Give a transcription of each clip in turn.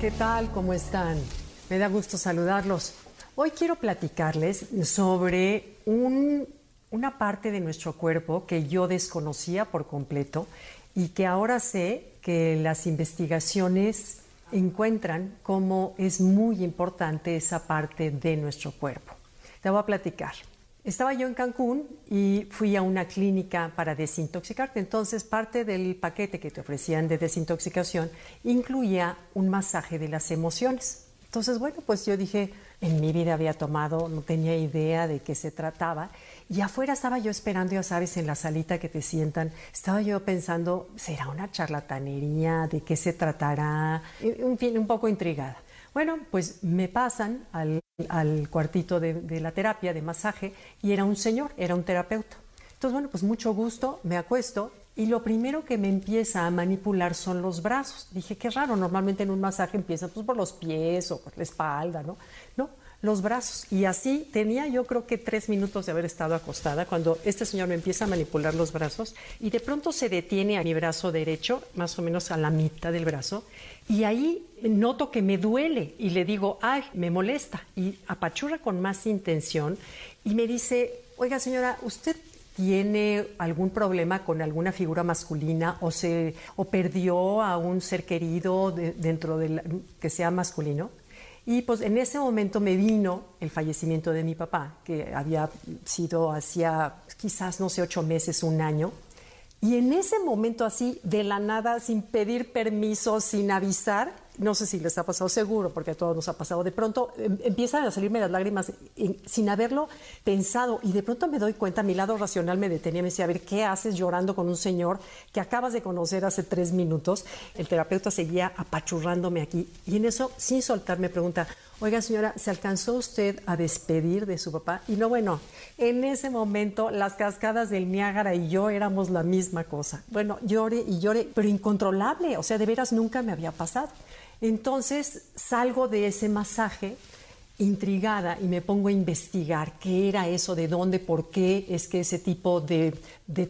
¿qué tal? ¿Cómo están? Me da gusto saludarlos. Hoy quiero platicarles sobre una parte de nuestro cuerpo que yo desconocía por completo y que ahora sé que las investigaciones encuentran cómo es muy importante esa parte de nuestro cuerpo. Te voy a platicar. Estaba yo en Cancún y fui a una clínica para desintoxicarte. Entonces, parte del paquete que te ofrecían de desintoxicación incluía un masaje de las emociones. Entonces, bueno, pues yo dije, en mi vida había tomado, no tenía idea de qué se trataba. Y afuera estaba yo esperando, ya sabes, en la salita que te sientan, estaba yo pensando, ¿será una charlatanería? ¿De qué se tratará? En fin, un poco intrigada. Bueno, pues me pasan al, cuartito de, la terapia, de masaje, y era un señor, era un terapeuta. Entonces, bueno, pues mucho gusto, me acuesto y lo primero que me empieza a manipular son los brazos. Dije, qué raro, normalmente en un masaje empieza pues, por los pies o por la espalda, ¿no? No, los brazos. Y así tenía yo creo que tres minutos de haber estado acostada cuando este señor me empieza a manipular los brazos y de pronto se detiene a mi brazo derecho, más o menos a la mitad del brazo, y ahí noto que me duele y le digo, ay, me molesta. Y apachurra con más intención y me dice, oiga señora, ¿usted tiene algún problema con alguna figura masculina o se o perdió a un ser querido dentro de que sea masculino y pues en ese momento me vino el fallecimiento de mi papá, que había sido hacía quizás, no sé, ocho meses, un año. Y en ese momento así, de la nada, sin pedir permiso, sin avisar, no sé si les ha pasado seguro, porque a todos nos ha pasado, de pronto em, empiezan a salirme las lágrimas sin haberlo pensado y de pronto me doy cuenta, mi lado racional me detenía, me decía, a ver, ¿qué haces llorando con un señor que acabas de conocer hace tres minutos? El terapeuta seguía apachurrándome aquí y en eso, sin soltar, me pregunta, oiga señora, ¿se alcanzó usted a despedir de su papá? Y no, bueno, en ese momento las cascadas del Niágara y yo éramos la misma cosa. Bueno, lloré y lloré, pero incontrolable, o sea, de veras nunca me había pasado. Entonces salgo de ese masaje intrigada y me pongo a investigar qué era eso, de dónde, por qué es que ese tipo de,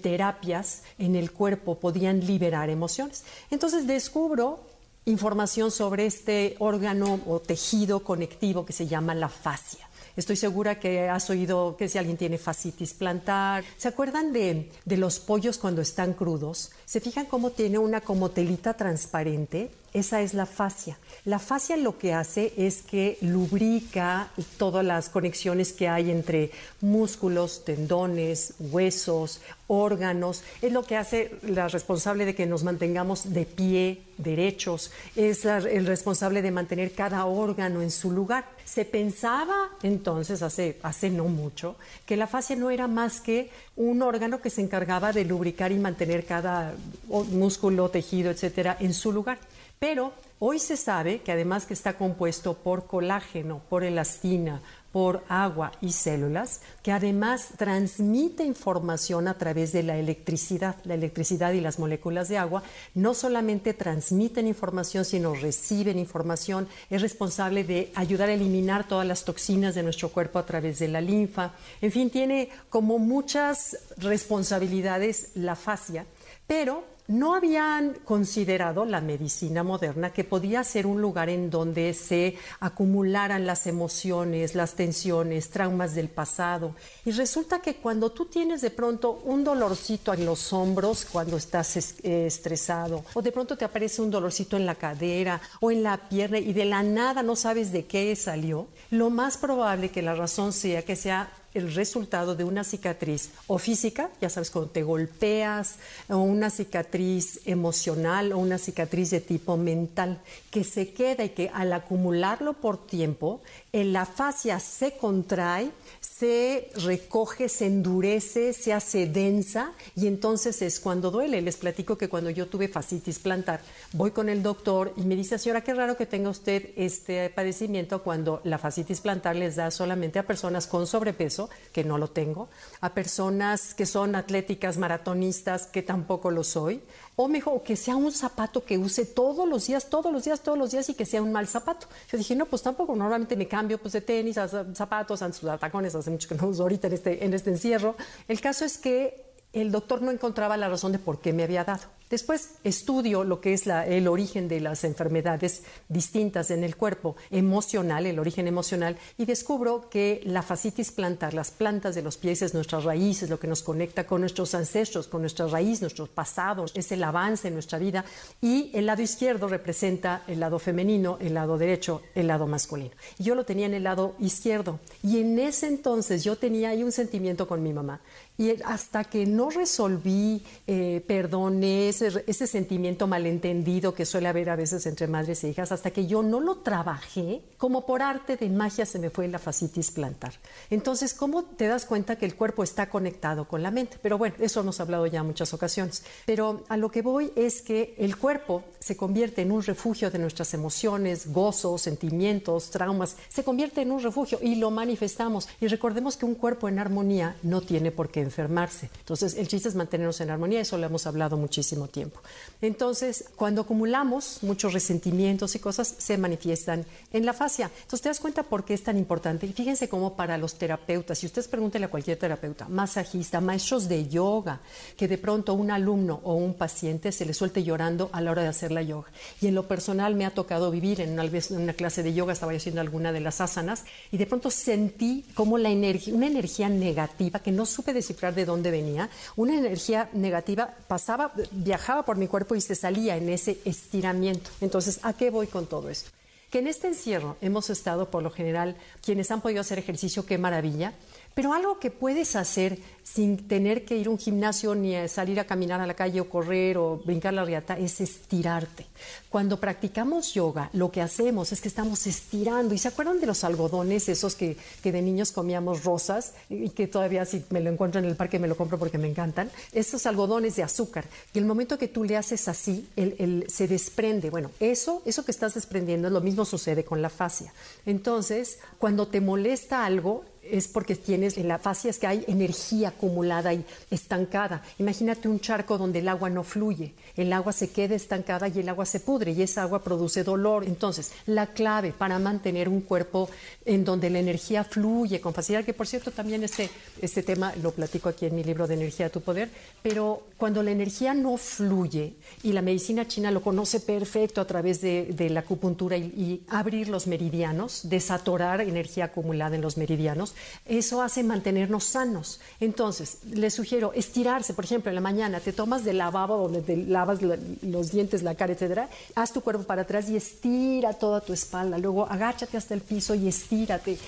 terapias en el cuerpo podían liberar emociones. Entonces descubro información sobre este órgano o tejido conectivo que se llama la fascia. Estoy segura que has oído que si alguien tiene fascitis plantar, ¿se acuerdan de, los pollos cuando están crudos? ¿Se fijan cómo tiene una como telita transparente? Esa es la fascia. La fascia lo que hace es que lubrica todas las conexiones que hay entre músculos, tendones, huesos, órganos. Es lo que hace la responsable de que nos mantengamos de pie, derechos. Es el responsable de mantener cada órgano en su lugar. Se pensaba entonces, hace, hace no mucho, que la fascia no era más que un órgano que se encargaba de lubricar y mantener cada músculo, tejido, etcétera, en su lugar. Pero hoy se sabe que además que está compuesto por colágeno, por elastina, por agua y células, que además transmite información a través de la electricidad. La electricidad y las moléculas de agua no solamente transmiten información, sino reciben información. Es responsable de ayudar a eliminar todas las toxinas de nuestro cuerpo a través de la linfa. En fin, tiene como muchas responsabilidades la fascia, pero no habían considerado la medicina moderna que podía ser un lugar en donde se acumularan las emociones, las tensiones, traumas del pasado. Y resulta que cuando tú tienes de pronto un dolorcito en los hombros cuando estás eh, estresado, o de pronto te aparece un dolorcito en la cadera o en la pierna y de la nada no sabes de qué salió, lo más probable que la razón sea que sea el resultado de una cicatriz o física, ya sabes, cuando te golpeas, o una cicatriz emocional o una cicatriz de tipo mental, que se queda y que al acumularlo por tiempo, en la fascia se contrae, se recoge, se endurece, se hace densa y entonces es cuando duele. Les platico que cuando yo tuve fascitis plantar, voy con el doctor y me dice, señora, qué raro que tenga usted este padecimiento cuando la fascitis plantar les da solamente a personas con sobrepeso que no lo tengo, a personas que son atléticas, maratonistas, que tampoco lo soy, o mejor, que sea un zapato que use todos los días, todos los días, todos los días y que sea un mal zapato. Yo dije, no, pues tampoco, normalmente me cambio pues, de tenis a zapatos, a tacones, hace mucho que no uso ahorita en este, en este encierro. El caso es que el doctor no encontraba la razón de por qué me había dado. Después estudio lo que es el origen de las enfermedades distintas en el cuerpo, emocional, el origen emocional, y descubro que la fascitis plantar, las plantas de los pies, es nuestras raíces, lo que nos conecta con nuestros ancestros, con nuestra raíz, nuestros pasados, es el avance en nuestra vida, y el lado izquierdo representa el lado femenino, el lado derecho, el lado masculino. Yo lo tenía en el lado izquierdo, y en ese entonces yo tenía ahí un sentimiento con mi mamá. Y hasta que no resolví, eh, perdoné ese, ese, sentimiento malentendido que suele haber a veces entre madres e hijas, hasta que yo no lo trabajé, como por arte de magia se me fue la fascitis plantar. Entonces, ¿cómo te das cuenta que el cuerpo está conectado con la mente? Pero bueno, eso hemos hablado ya en muchas ocasiones. Pero a lo que voy es que el cuerpo se convierte en un refugio de nuestras emociones, gozos, sentimientos, traumas, se convierte en un refugio y lo manifestamos. Y recordemos que un cuerpo en armonía no tiene por qué enfermarse. Entonces, el chiste es mantenernos en armonía, eso lo hemos hablado muchísimo tiempo. Entonces, cuando acumulamos muchos resentimientos y cosas, se manifiestan en la fascia. Entonces, te das cuenta por qué es tan importante. Y fíjense cómo para los terapeutas, si ustedes pregúntenle a cualquier terapeuta, masajista, maestros de yoga, que de pronto un alumno o un paciente se le suelte llorando a la hora de hacer la yoga. Y en lo personal me ha tocado vivir en una, en una clase de yoga, estaba yo haciendo alguna de las asanas, y de pronto sentí como la energía, una energía negativa que no supe de dónde venía, una energía negativa pasaba, viajaba por mi cuerpo y se salía en ese estiramiento. Entonces, ¿a qué voy con todo esto? Que en este encierro hemos estado, por lo general, quienes han podido hacer ejercicio, qué maravilla, pero algo que puedes hacer sin tener que ir a un gimnasio ni salir a caminar a la calle o correr o brincar la riata es estirarte. Cuando practicamos yoga, lo que hacemos es que estamos estirando. ¿Y se acuerdan de los algodones, esos que, de niños comíamos rosas y que todavía si me lo encuentro en el parque me lo compro porque me encantan? Esos algodones de azúcar. Y el momento que tú le haces así, el, se desprende. Bueno, eso, eso que estás desprendiendo, lo mismo sucede con la fascia. Entonces, cuando te molesta algo, es porque tienes en la fascia es que hay energía acumulada y estancada. Imagínate un charco donde el agua no fluye, el agua se queda estancada y el agua se pudre y esa agua produce dolor. Entonces, la clave para mantener un cuerpo en donde la energía fluye con facilidad, que por cierto también este, este tema lo platico aquí en mi libro de Energía a tu Poder, pero cuando la energía no fluye y la medicina china lo conoce perfecto a través de, la acupuntura y abrir los meridianos, desatorar energía acumulada en los meridianos, eso hace mantenernos sanos. Entonces, les sugiero estirarse, por ejemplo, en la mañana te tomas del lavabo donde te lavas los dientes, la cara, etcétera, haz tu cuerpo para atrás y estira toda tu espalda, luego agáchate hasta el piso y estírate,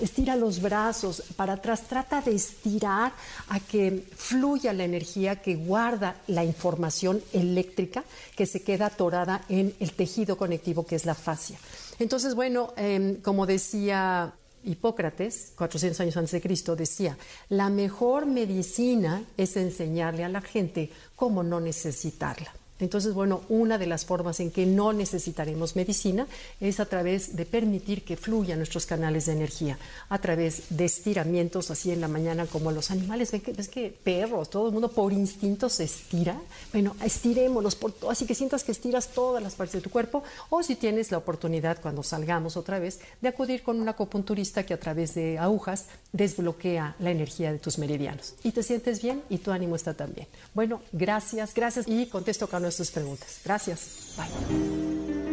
estira los brazos para atrás, trata de estirar a que fluya la energía que guarda la información eléctrica que se queda atorada en el tejido conectivo que es la fascia. Entonces, bueno, em, como decía Hipócrates, 400 años antes de Cristo, decía, la mejor medicina es enseñarle a la gente cómo no necesitarla. Entonces, bueno, una de las formas en que no necesitaremos medicina es a través de permitir que fluyan nuestros canales de energía, a través de estiramientos así en la mañana como los animales. ¿Ven que, ves que perros, todo el mundo por instinto se estira? Bueno, estirémoslos por así que sientas que estiras todas las partes de tu cuerpo o si tienes la oportunidad cuando salgamos otra vez de acudir con un acupunturista que a través de agujas desbloquea la energía de tus meridianos. Y te sientes bien y tu ánimo está también. Bueno, gracias, gracias y contesto con nuestras preguntas. Gracias. Bye.